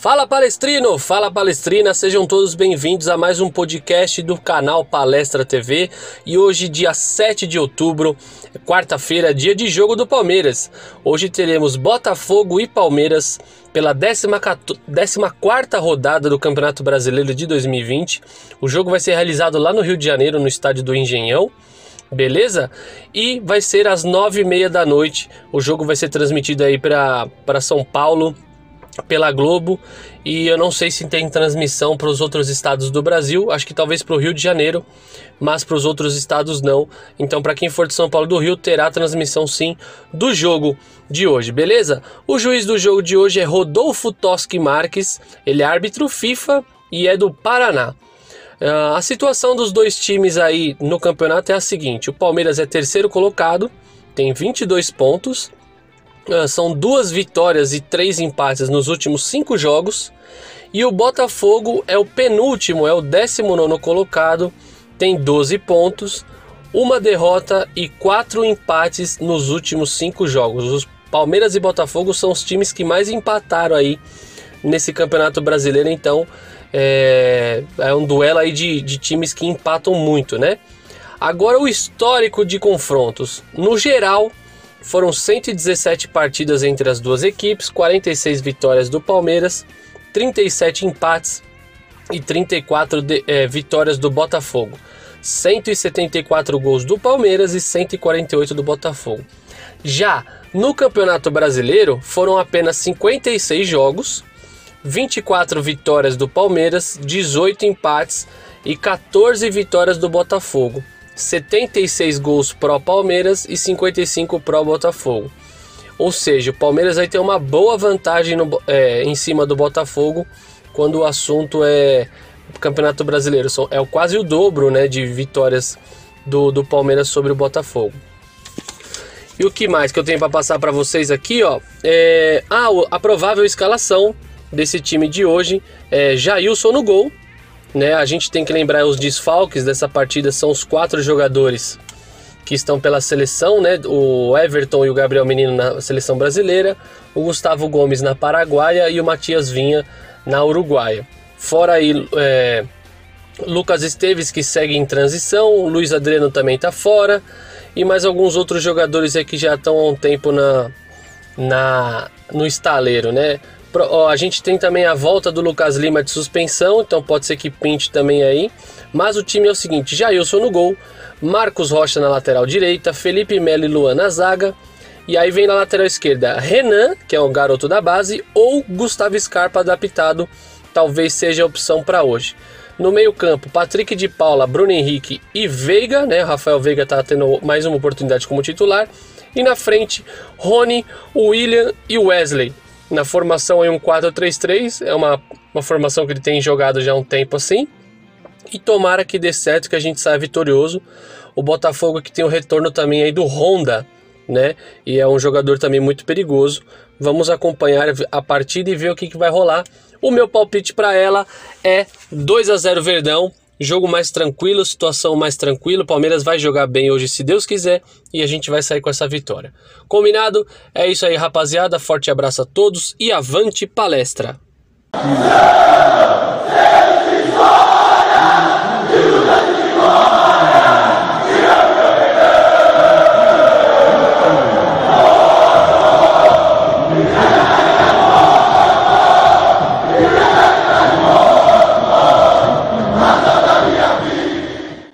Fala palestrino, fala palestrina, sejam todos bem-vindos a mais um podcast do canal Palestra TV. E hoje, dia 7 de outubro, quarta-feira, dia de jogo do Palmeiras. Hoje teremos Botafogo e Palmeiras pela 14 rodada do Campeonato Brasileiro de 2020. O jogo vai ser realizado lá no Rio de Janeiro, no estádio do Engenhão beleza? E vai ser às nove e meia da noite. O jogo vai ser transmitido aí para São Paulo pela Globo e eu não sei se tem transmissão para os outros estados do Brasil, acho que talvez para o Rio de Janeiro, mas para os outros estados não. Então, para quem for de São Paulo do Rio, terá transmissão sim do jogo de hoje, beleza? O juiz do jogo de hoje é Rodolfo Toschi Marques, ele é árbitro FIFA e é do Paraná. Uh, a situação dos dois times aí no campeonato é a seguinte: o Palmeiras é terceiro colocado, tem 22 pontos são duas vitórias e três empates nos últimos cinco jogos. E o Botafogo é o penúltimo, é o 19 colocado, tem 12 pontos, uma derrota e quatro empates nos últimos cinco jogos. Os Palmeiras e Botafogo são os times que mais empataram aí nesse campeonato brasileiro, então é, é um duelo aí de, de times que empatam muito, né? Agora o histórico de confrontos. No geral, foram 117 partidas entre as duas equipes, 46 vitórias do Palmeiras, 37 empates e 34 de, é, vitórias do Botafogo. 174 gols do Palmeiras e 148 do Botafogo. Já no Campeonato Brasileiro foram apenas 56 jogos, 24 vitórias do Palmeiras, 18 empates e 14 vitórias do Botafogo. 76 gols pró Palmeiras e 55 pró Botafogo. Ou seja, o Palmeiras vai ter uma boa vantagem no, é, em cima do Botafogo quando o assunto é Campeonato Brasileiro. É quase o dobro né, de vitórias do, do Palmeiras sobre o Botafogo. E o que mais que eu tenho para passar para vocês aqui, ó? É, ah, a provável escalação desse time de hoje é Jailson no gol, né? A gente tem que lembrar os desfalques dessa partida são os quatro jogadores que estão pela seleção, né? O Everton e o Gabriel Menino na seleção brasileira, o Gustavo Gomes na Paraguaia e o Matias Vinha na Uruguaia. Fora aí é, Lucas Esteves que segue em transição, o Luiz Adriano também está fora e mais alguns outros jogadores aí que já estão há um tempo na, na no estaleiro, né? A gente tem também a volta do Lucas Lima de suspensão, então pode ser que pinte também aí. Mas o time é o seguinte: Jailson no gol, Marcos Rocha na lateral direita, Felipe Melo e Luan na zaga. E aí vem na lateral esquerda Renan, que é o garoto da base, ou Gustavo Scarpa adaptado, talvez seja a opção para hoje. No meio-campo, Patrick de Paula, Bruno Henrique e Veiga, né? Rafael Veiga está tendo mais uma oportunidade como titular. E na frente, Rony, William e Wesley na formação em um 4-3-3, é uma, uma formação que ele tem jogado já há um tempo assim. E tomara que dê certo, que a gente saia vitorioso. O Botafogo que tem o retorno também aí do Honda, né? E é um jogador também muito perigoso. Vamos acompanhar a partida e ver o que, que vai rolar. O meu palpite para ela é 2 a 0 Verdão. Jogo mais tranquilo, situação mais tranquila. Palmeiras vai jogar bem hoje, se Deus quiser, e a gente vai sair com essa vitória. Combinado? É isso aí, rapaziada. Forte abraço a todos e avante palestra!